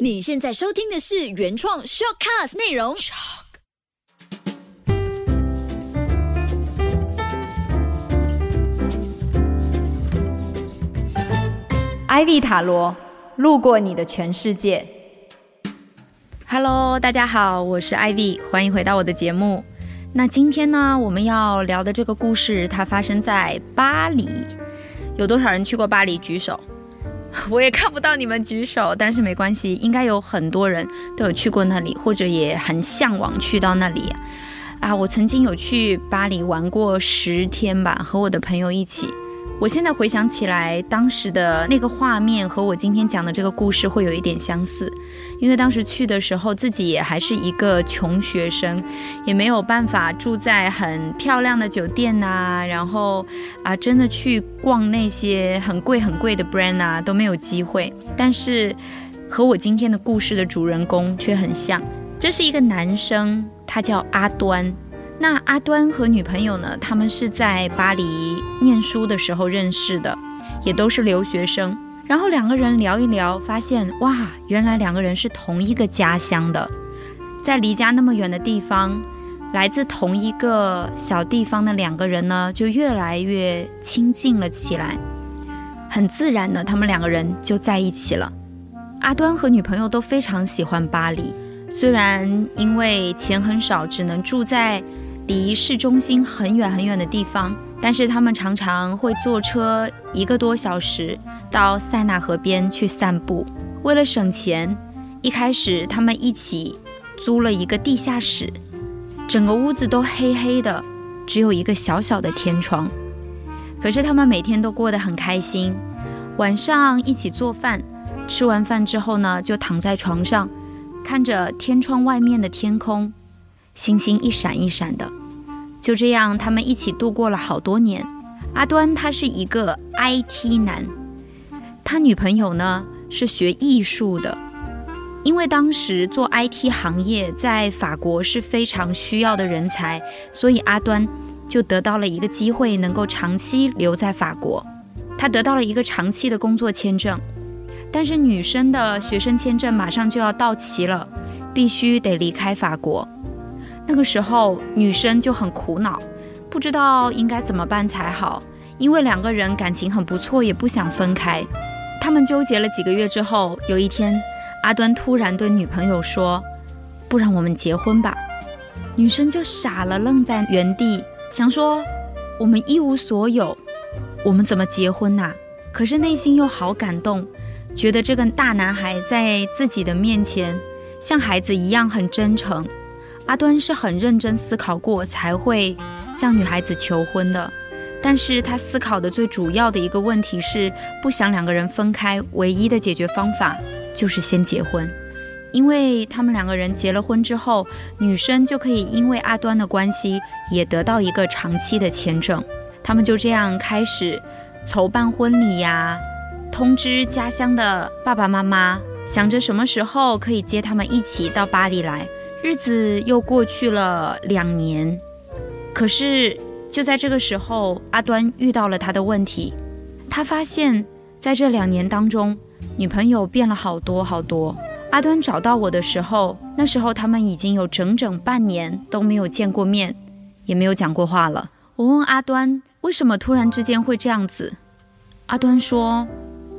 你现在收听的是原创 shortcast 内容。Ivy 塔罗路过你的全世界。Hello，大家好，我是 Ivy，欢迎回到我的节目。那今天呢，我们要聊的这个故事，它发生在巴黎。有多少人去过巴黎？举手。我也看不到你们举手，但是没关系，应该有很多人都有去过那里，或者也很向往去到那里。啊，我曾经有去巴黎玩过十天吧，和我的朋友一起。我现在回想起来，当时的那个画面和我今天讲的这个故事会有一点相似，因为当时去的时候自己也还是一个穷学生，也没有办法住在很漂亮的酒店呐、然后啊，真的去逛那些很贵很贵的 brand 啊都没有机会。但是和我今天的故事的主人公却很像，这是一个男生，他叫阿端。那阿端和女朋友呢？他们是在巴黎念书的时候认识的，也都是留学生。然后两个人聊一聊，发现哇，原来两个人是同一个家乡的，在离家那么远的地方，来自同一个小地方的两个人呢，就越来越亲近了起来。很自然的，他们两个人就在一起了。阿端和女朋友都非常喜欢巴黎，虽然因为钱很少，只能住在离市中心很远很远的地方，但是他们常常会坐车一个多小时到塞纳河边去散步。为了省钱，一开始他们一起租了一个地下室，整个屋子都黑黑的，只有一个小小的天窗。可是他们每天都过得很开心，晚上一起做饭，吃完饭之后呢，就躺在床上，看着天窗外面的天空。星星一闪一闪的，就这样，他们一起度过了好多年。阿端他是一个 IT 男，他女朋友呢是学艺术的。因为当时做 IT 行业在法国是非常需要的人才，所以阿端就得到了一个机会，能够长期留在法国。他得到了一个长期的工作签证，但是女生的学生签证马上就要到期了，必须得离开法国。那个时候，女生就很苦恼，不知道应该怎么办才好。因为两个人感情很不错，也不想分开。他们纠结了几个月之后，有一天，阿端突然对女朋友说：“不然我们结婚吧。”女生就傻了，愣在原地，想说：“我们一无所有，我们怎么结婚呐、可是内心又好感动，觉得这个大男孩在自己的面前像孩子一样很真诚。阿端是很认真思考过才会向女孩子求婚的，但是他思考的最主要的一个问题是不想两个人分开，唯一的解决方法就是先结婚，因为他们两个人结了婚之后，女生就可以因为阿端的关系也得到一个长期的签证，他们就这样开始筹办婚礼呀、通知家乡的爸爸妈妈，想着什么时候可以接他们一起到巴黎来。日子又过去了两年，可是就在这个时候，阿端遇到了他的问题。他发现，在这两年当中，女朋友变了好多好多。阿端找到我的时候，那时候他们已经有整整半年都没有见过面，也没有讲过话了。我问阿端，为什么突然之间会这样子？阿端说，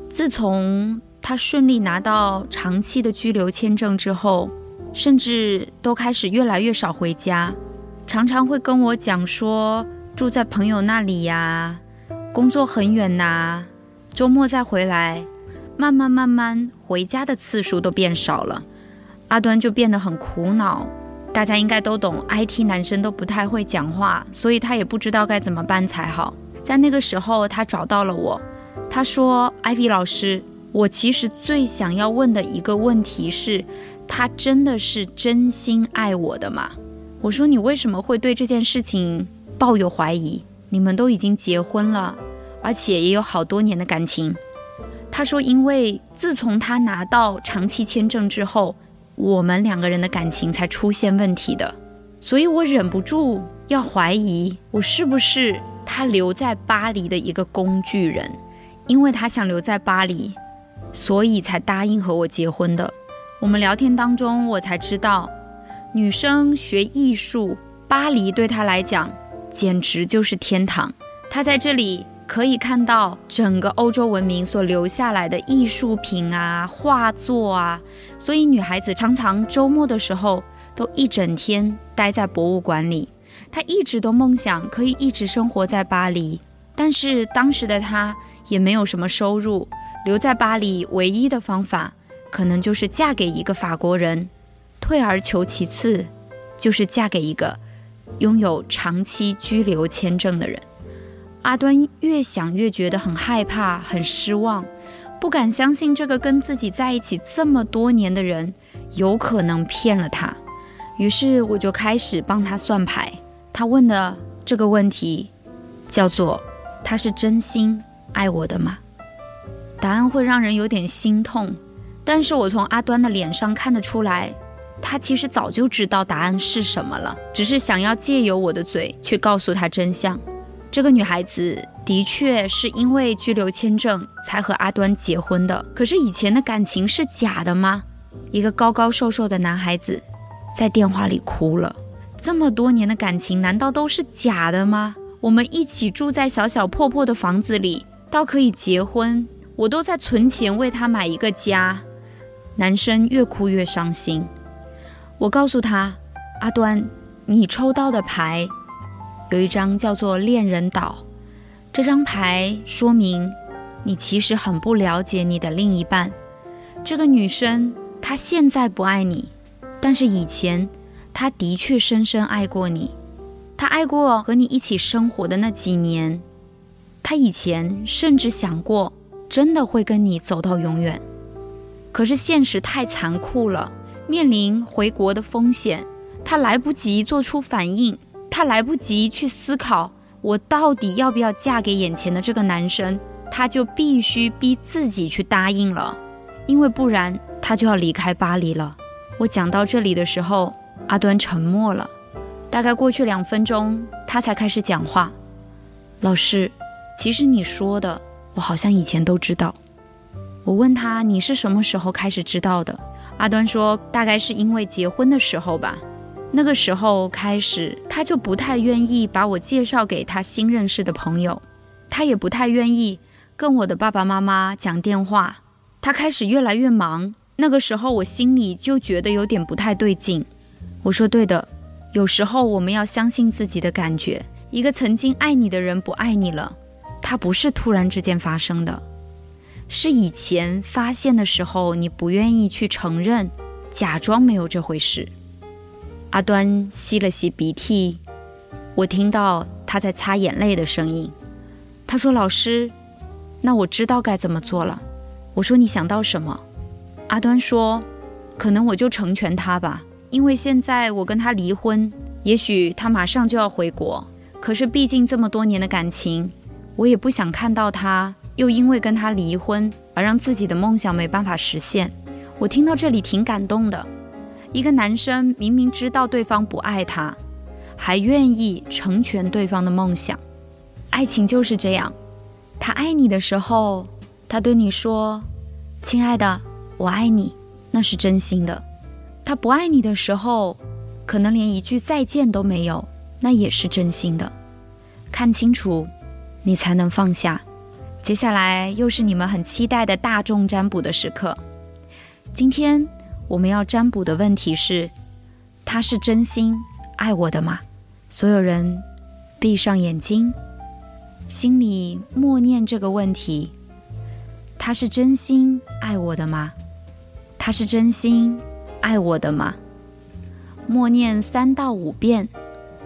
自从他顺利拿到长期的居留签证之后。甚至都开始越来越少回家，常常会跟我讲说住在朋友那里呀，工作很远呐，周末再回来，慢慢慢慢回家的次数都变少了。阿端就变得很苦恼。大家应该都懂，IT 男生都不太会讲话，所以他也不知道该怎么办才好。在那个时候，他找到了我，他说：“Ivy 老师，我其实最想要问的一个问题是。”他真的是真心爱我的吗？我说你为什么会对这件事情抱有怀疑？你们都已经结婚了，而且也有好多年的感情。他说，因为自从他拿到长期签证之后，我们两个人的感情才出现问题的，所以我忍不住要怀疑我是不是他留在巴黎的一个工具人，因为他想留在巴黎，所以才答应和我结婚的。我们聊天当中，我才知道，女生学艺术，巴黎对她来讲简直就是天堂。她在这里可以看到整个欧洲文明所留下来的艺术品啊、画作啊，所以女孩子常常周末的时候都一整天待在博物馆里。她一直都梦想可以一直生活在巴黎，但是当时的她也没有什么收入，留在巴黎唯一的方法。可能就是嫁给一个法国人，退而求其次，就是嫁给一个拥有长期居留签证的人。阿端越想越觉得很害怕、很失望，不敢相信这个跟自己在一起这么多年的人有可能骗了他。于是我就开始帮他算牌。他问的这个问题叫做：“他是真心爱我的吗？”答案会让人有点心痛。但是我从阿端的脸上看得出来，他其实早就知道答案是什么了，只是想要借由我的嘴去告诉他真相。这个女孩子的确是因为居留签证才和阿端结婚的，可是以前的感情是假的吗？一个高高瘦瘦的男孩子在电话里哭了。这么多年的感情难道都是假的吗？我们一起住在小小破破的房子里，到可以结婚，我都在存钱为他买一个家。男生越哭越伤心。我告诉他：“阿端，你抽到的牌有一张叫做恋人岛，这张牌说明你其实很不了解你的另一半。这个女生她现在不爱你，但是以前她的确深深爱过你。她爱过和你一起生活的那几年，她以前甚至想过真的会跟你走到永远。”可是现实太残酷了，面临回国的风险，她来不及做出反应，她来不及去思考我到底要不要嫁给眼前的这个男生，她就必须逼自己去答应了，因为不然她就要离开巴黎了。我讲到这里的时候，阿端沉默了，大概过去两分钟，他才开始讲话。老师，其实你说的，我好像以前都知道。我问他：“你是什么时候开始知道的？”阿端说：“大概是因为结婚的时候吧。那个时候开始，他就不太愿意把我介绍给他新认识的朋友，他也不太愿意跟我的爸爸妈妈讲电话。他开始越来越忙。那个时候，我心里就觉得有点不太对劲。我说：“对的，有时候我们要相信自己的感觉。一个曾经爱你的人不爱你了，他不是突然之间发生的。”是以前发现的时候，你不愿意去承认，假装没有这回事。阿端吸了吸鼻涕，我听到他在擦眼泪的声音。他说：“老师，那我知道该怎么做了。”我说：“你想到什么？”阿端说：“可能我就成全他吧，因为现在我跟他离婚，也许他马上就要回国。可是毕竟这么多年的感情，我也不想看到他。”又因为跟他离婚而让自己的梦想没办法实现，我听到这里挺感动的。一个男生明明知道对方不爱他，还愿意成全对方的梦想。爱情就是这样，他爱你的时候，他对你说：“亲爱的，我爱你”，那是真心的；他不爱你的时候，可能连一句再见都没有，那也是真心的。看清楚，你才能放下。接下来又是你们很期待的大众占卜的时刻。今天我们要占卜的问题是：他是真心爱我的吗？所有人闭上眼睛，心里默念这个问题：他是真心爱我的吗？他是真心爱我的吗？默念三到五遍，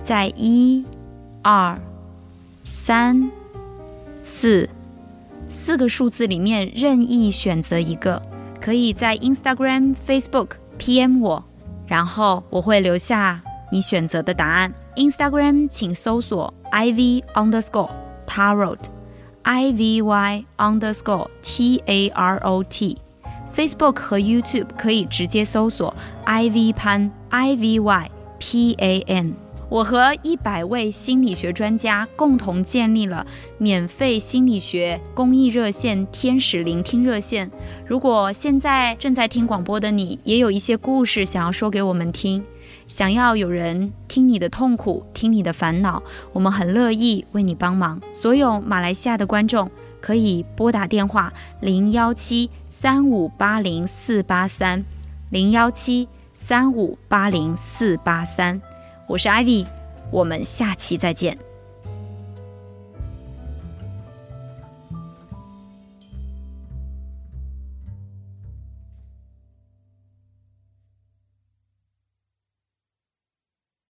在一、二、三、四。四个数字里面任意选择一个，可以在 Instagram、Facebook PM 我，然后我会留下你选择的答案。Instagram 请搜索 iv underscore tarot，I V Y underscore T A R O T。Facebook 和 YouTube 可以直接搜索 Ivy Pan，Ivy Pan。我和一百位心理学专家共同建立了免费心理学公益热线“天使聆听热线”。如果现在正在听广播的你，也有一些故事想要说给我们听，想要有人听你的痛苦、听你的烦恼，我们很乐意为你帮忙。所有马来西亚的观众可以拨打电话零幺七三五八零四八三零幺七三五八零四八三。我是 Ivy，我们下期再见。